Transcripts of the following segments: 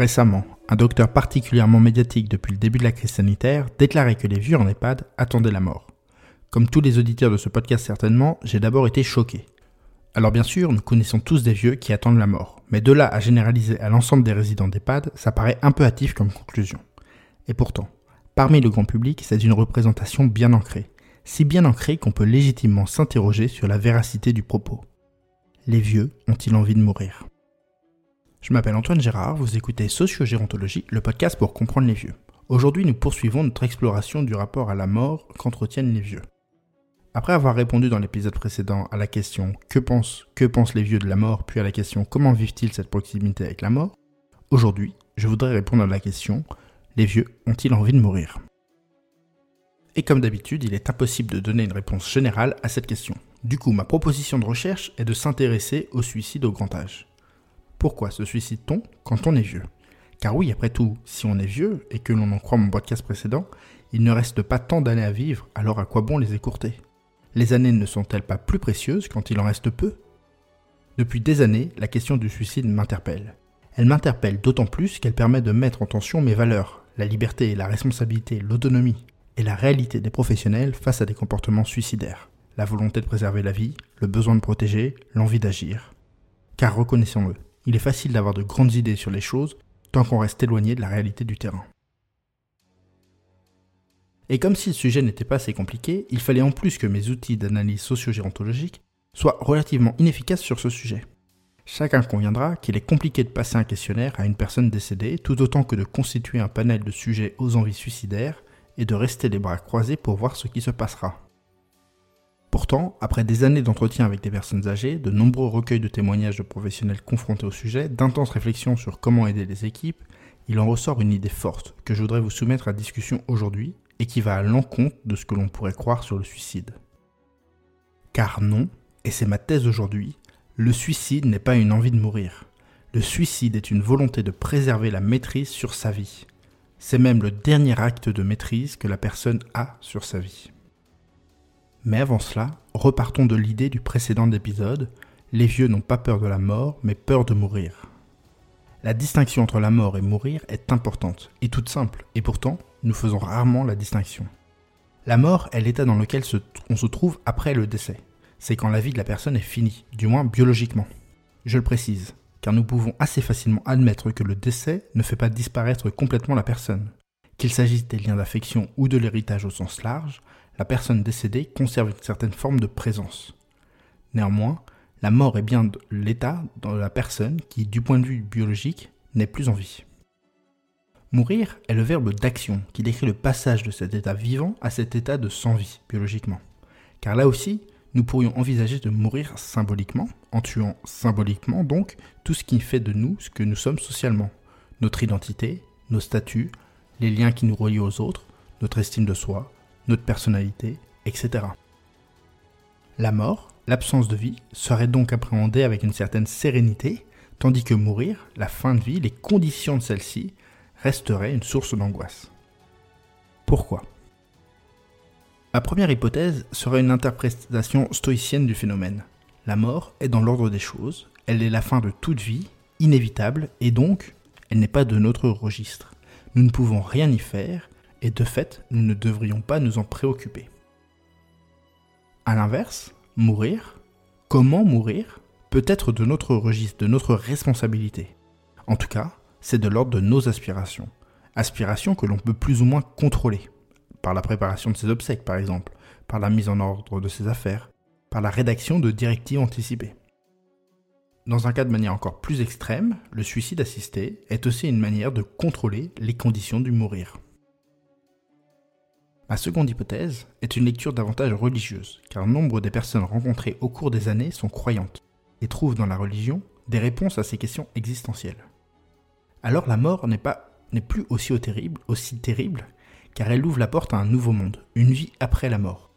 Récemment, un docteur particulièrement médiatique depuis le début de la crise sanitaire déclarait que les vieux en EHPAD attendaient la mort. Comme tous les auditeurs de ce podcast certainement, j'ai d'abord été choqué. Alors bien sûr, nous connaissons tous des vieux qui attendent la mort, mais de là à généraliser à l'ensemble des résidents d'EHPAD, ça paraît un peu hâtif comme conclusion. Et pourtant, parmi le grand public, c'est une représentation bien ancrée, si bien ancrée qu'on peut légitimement s'interroger sur la véracité du propos. Les vieux ont-ils envie de mourir? Je m'appelle Antoine Gérard, vous écoutez Sociogérontologie, le podcast pour comprendre les vieux. Aujourd'hui, nous poursuivons notre exploration du rapport à la mort qu'entretiennent les vieux. Après avoir répondu dans l'épisode précédent à la question que pensent, que pensent les vieux de la mort, puis à la question comment vivent-ils cette proximité avec la mort, aujourd'hui, je voudrais répondre à la question les vieux ont-ils envie de mourir? Et comme d'habitude, il est impossible de donner une réponse générale à cette question. Du coup, ma proposition de recherche est de s'intéresser au suicide au grand âge. Pourquoi se suicide-t-on quand on est vieux? Car oui, après tout, si on est vieux, et que l'on en croit mon podcast précédent, il ne reste pas tant d'années à vivre, alors à quoi bon les écourter? Les années ne sont-elles pas plus précieuses quand il en reste peu? Depuis des années, la question du suicide m'interpelle. Elle m'interpelle d'autant plus qu'elle permet de mettre en tension mes valeurs, la liberté, la responsabilité, l'autonomie, et la réalité des professionnels face à des comportements suicidaires. La volonté de préserver la vie, le besoin de protéger, l'envie d'agir. Car reconnaissons-le, il est facile d'avoir de grandes idées sur les choses tant qu'on reste éloigné de la réalité du terrain. Et comme si le sujet n'était pas assez compliqué, il fallait en plus que mes outils d'analyse socio-gérontologique soient relativement inefficaces sur ce sujet. Chacun conviendra qu'il est compliqué de passer un questionnaire à une personne décédée tout autant que de constituer un panel de sujets aux envies suicidaires et de rester les bras croisés pour voir ce qui se passera. Pourtant, après des années d'entretien avec des personnes âgées, de nombreux recueils de témoignages de professionnels confrontés au sujet, d'intenses réflexions sur comment aider les équipes, il en ressort une idée forte que je voudrais vous soumettre à discussion aujourd'hui et qui va à l'encontre de ce que l'on pourrait croire sur le suicide. Car non, et c'est ma thèse aujourd'hui, le suicide n'est pas une envie de mourir. Le suicide est une volonté de préserver la maîtrise sur sa vie. C'est même le dernier acte de maîtrise que la personne a sur sa vie. Mais avant cela, repartons de l'idée du précédent épisode, les vieux n'ont pas peur de la mort, mais peur de mourir. La distinction entre la mort et mourir est importante, et toute simple, et pourtant, nous faisons rarement la distinction. La mort est l'état dans lequel on se trouve après le décès. C'est quand la vie de la personne est finie, du moins biologiquement. Je le précise, car nous pouvons assez facilement admettre que le décès ne fait pas disparaître complètement la personne. Qu'il s'agisse des liens d'affection ou de l'héritage au sens large, la personne décédée conserve une certaine forme de présence. Néanmoins, la mort est bien l'état dans la personne qui, du point de vue biologique, n'est plus en vie. Mourir est le verbe d'action qui décrit le passage de cet état vivant à cet état de sans-vie biologiquement. Car là aussi, nous pourrions envisager de mourir symboliquement, en tuant symboliquement donc tout ce qui fait de nous ce que nous sommes socialement. Notre identité, nos statuts, les liens qui nous relient aux autres, notre estime de soi, notre personnalité, etc. La mort, l'absence de vie, serait donc appréhendée avec une certaine sérénité, tandis que mourir, la fin de vie, les conditions de celle-ci, resteraient une source d'angoisse. Pourquoi? Ma première hypothèse serait une interprétation stoïcienne du phénomène. La mort est dans l'ordre des choses, elle est la fin de toute vie, inévitable, et donc elle n'est pas de notre registre. Nous ne pouvons rien y faire, et de fait, nous ne devrions pas nous en préoccuper. A l'inverse, mourir, comment mourir, peut être de notre registre, de notre responsabilité. En tout cas, c'est de l'ordre de nos aspirations. Aspirations que l'on peut plus ou moins contrôler, par la préparation de ses obsèques par exemple, par la mise en ordre de ses affaires, par la rédaction de directives anticipées. Dans un cas de manière encore plus extrême, le suicide assisté est aussi une manière de contrôler les conditions du mourir. Ma seconde hypothèse est une lecture davantage religieuse, car nombre des personnes rencontrées au cours des années sont croyantes et trouvent dans la religion des réponses à ces questions existentielles. Alors la mort n'est pas n'est plus aussi terrible, aussi terrible, car elle ouvre la porte à un nouveau monde, une vie après la mort.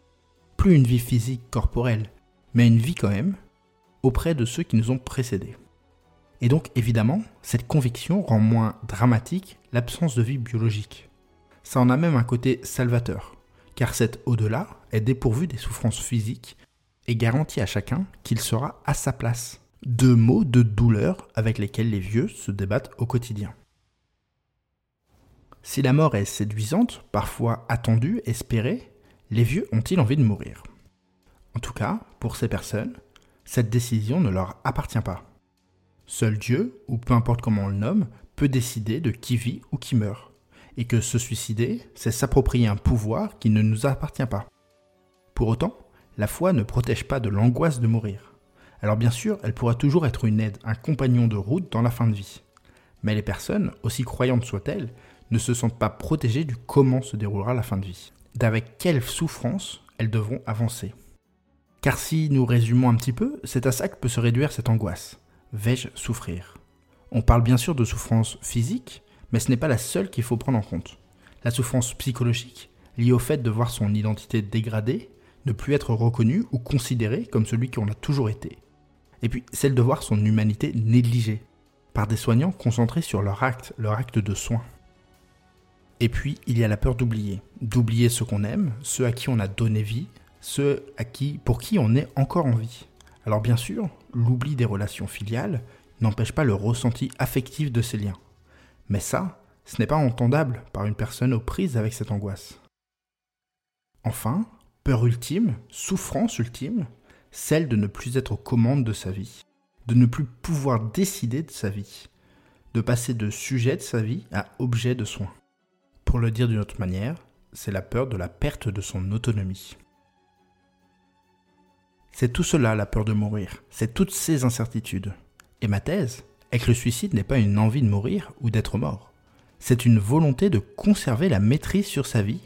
Plus une vie physique corporelle, mais une vie quand même auprès de ceux qui nous ont précédés. Et donc évidemment, cette conviction rend moins dramatique l'absence de vie biologique ça en a même un côté salvateur, car cet au-delà est dépourvu des souffrances physiques et garantit à chacun qu'il sera à sa place. Deux mots de douleur avec lesquels les vieux se débattent au quotidien. Si la mort est séduisante, parfois attendue, espérée, les vieux ont-ils envie de mourir? En tout cas, pour ces personnes, cette décision ne leur appartient pas. Seul Dieu, ou peu importe comment on le nomme, peut décider de qui vit ou qui meurt. Et que se suicider, c'est s'approprier un pouvoir qui ne nous appartient pas. Pour autant, la foi ne protège pas de l'angoisse de mourir. Alors bien sûr, elle pourra toujours être une aide, un compagnon de route dans la fin de vie. Mais les personnes, aussi croyantes soient-elles, ne se sentent pas protégées du comment se déroulera la fin de vie, d'avec quelle souffrance elles devront avancer. Car si nous résumons un petit peu, c'est à ça que peut se réduire cette angoisse. Vais-je souffrir? On parle bien sûr de souffrance physique, mais ce n'est pas la seule qu'il faut prendre en compte. La souffrance psychologique, liée au fait de voir son identité dégradée, ne plus être reconnu ou considéré comme celui qu'on a toujours été. Et puis celle de voir son humanité négligée par des soignants concentrés sur leur acte, leur acte de soin. Et puis il y a la peur d'oublier, d'oublier ceux qu'on aime, ceux à qui on a donné vie, ceux à qui, pour qui on est encore en vie. Alors bien sûr, l'oubli des relations filiales n'empêche pas le ressenti affectif de ces liens. Mais ça, ce n'est pas entendable par une personne aux prises avec cette angoisse. Enfin, Peur ultime, souffrance ultime, celle de ne plus être aux commandes de sa vie, de ne plus pouvoir décider de sa vie, de passer de sujet de sa vie à objet de soin. Pour le dire d'une autre manière, c'est la peur de la perte de son autonomie. C'est tout cela la peur de mourir, c'est toutes ces incertitudes. Et ma thèse est que le suicide n'est pas une envie de mourir ou d'être mort, c'est une volonté de conserver la maîtrise sur sa vie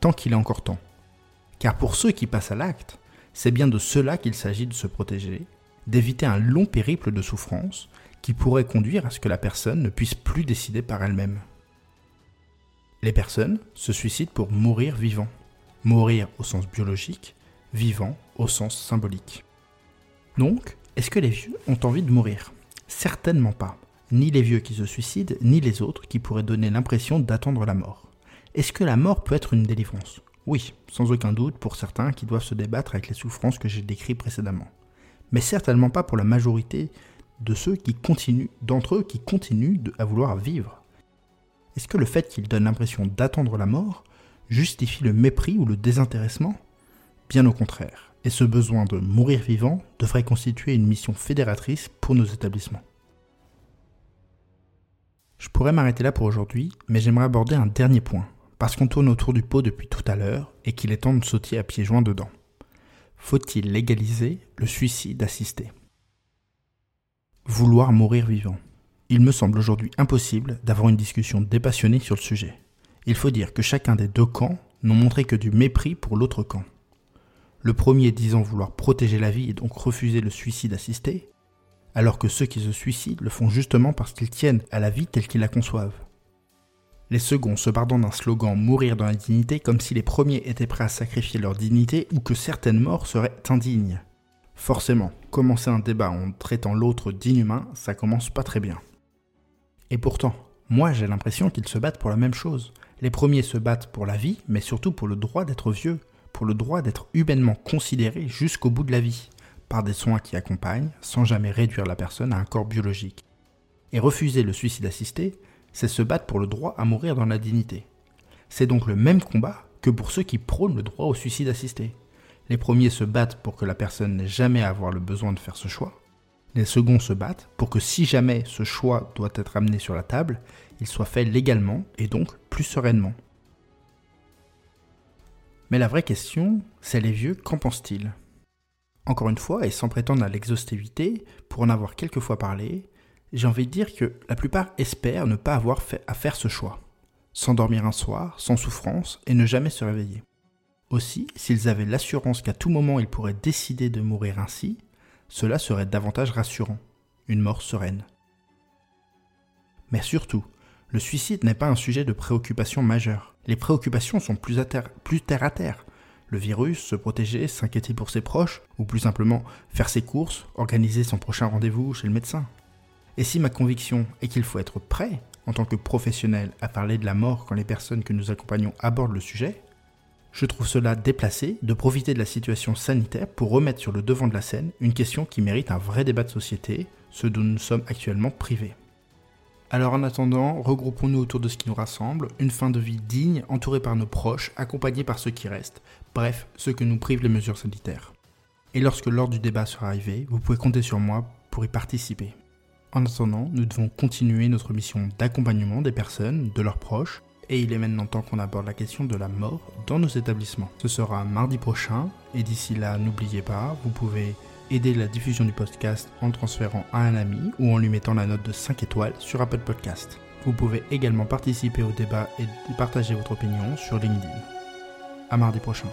tant qu'il est encore temps. Car pour ceux qui passent à l'acte, c'est bien de cela qu'il s'agit de se protéger, d'éviter un long périple de souffrance qui pourrait conduire à ce que la personne ne puisse plus décider par elle-même. Les personnes se suicident pour mourir vivant. Mourir au sens biologique, vivant au sens symbolique. Donc, est-ce que les vieux ont envie de mourir? Certainement pas. Ni les vieux qui se suicident, ni les autres qui pourraient donner l'impression d'attendre la mort. Est-ce que la mort peut être une délivrance? Oui, sans aucun doute pour certains qui doivent se débattre avec les souffrances que j'ai décrites précédemment. Mais certainement pas pour la majorité de ceux qui continuent, d'entre eux qui continuent à vouloir vivre. Est-ce que le fait qu'ils donnent l'impression d'attendre la mort justifie le mépris ou le désintéressement? Bien au contraire, et ce besoin de mourir vivant devrait constituer une mission fédératrice pour nos établissements. Je pourrais m'arrêter là pour aujourd'hui, mais j'aimerais aborder un dernier point, parce qu'on tourne autour du pot depuis tout à l'heure et qu'il est temps de sauter à pieds joints dedans. Faut-il légaliser le suicide assisté? Vouloir mourir vivant. Il me semble aujourd'hui impossible d'avoir une discussion dépassionnée sur le sujet. Il faut dire que chacun des deux camps n'ont montré que du mépris pour l'autre camp. Le premier disant vouloir protéger la vie et donc refuser le suicide assisté, alors que ceux qui se suicident le font justement parce qu'ils tiennent à la vie telle qu'ils la conçoivent les seconds se bardant d'un slogan Mourir dans la dignité comme si les premiers étaient prêts à sacrifier leur dignité ou que certaines morts seraient indignes. Forcément, commencer un débat en traitant l'autre d'inhumain, ça commence pas très bien. Et pourtant, moi j'ai l'impression qu'ils se battent pour la même chose. Les premiers se battent pour la vie, mais surtout pour le droit d'être vieux, pour le droit d'être humainement considéré jusqu'au bout de la vie, par des soins qui accompagnent, sans jamais réduire la personne à un corps biologique. Et refuser le suicide assisté, c'est se battre pour le droit à mourir dans la dignité. C'est donc le même combat que pour ceux qui prônent le droit au suicide assisté. Les premiers se battent pour que la personne n'ait jamais à avoir le besoin de faire ce choix. Les seconds se battent pour que si jamais ce choix doit être amené sur la table, il soit fait légalement et donc plus sereinement. Mais la vraie question, c'est les vieux, qu'en pensent-ils Encore une fois, et sans prétendre à l'exhaustivité, pour en avoir quelques fois parlé, j'ai envie de dire que la plupart espèrent ne pas avoir fait à faire ce choix. S'endormir un soir, sans souffrance, et ne jamais se réveiller. Aussi, s'ils avaient l'assurance qu'à tout moment ils pourraient décider de mourir ainsi, cela serait davantage rassurant, une mort sereine. Mais surtout, le suicide n'est pas un sujet de préoccupation majeure. Les préoccupations sont plus, terre, plus terre à terre. Le virus, se protéger, s'inquiéter pour ses proches, ou plus simplement faire ses courses, organiser son prochain rendez-vous chez le médecin. Et si ma conviction est qu'il faut être prêt, en tant que professionnel, à parler de la mort quand les personnes que nous accompagnons abordent le sujet, je trouve cela déplacé de profiter de la situation sanitaire pour remettre sur le devant de la scène une question qui mérite un vrai débat de société, ce dont nous sommes actuellement privés. Alors en attendant, regroupons-nous autour de ce qui nous rassemble, une fin de vie digne, entourée par nos proches, accompagnée par ceux qui restent, bref, ceux que nous privent les mesures sanitaires. Et lorsque l'heure du débat sera arrivé, vous pouvez compter sur moi pour y participer. En attendant, nous devons continuer notre mission d'accompagnement des personnes, de leurs proches, et il est maintenant temps qu'on aborde la question de la mort dans nos établissements. Ce sera mardi prochain, et d'ici là, n'oubliez pas, vous pouvez aider la diffusion du podcast en le transférant à un ami ou en lui mettant la note de 5 étoiles sur Apple Podcast. Vous pouvez également participer au débat et partager votre opinion sur LinkedIn. À mardi prochain.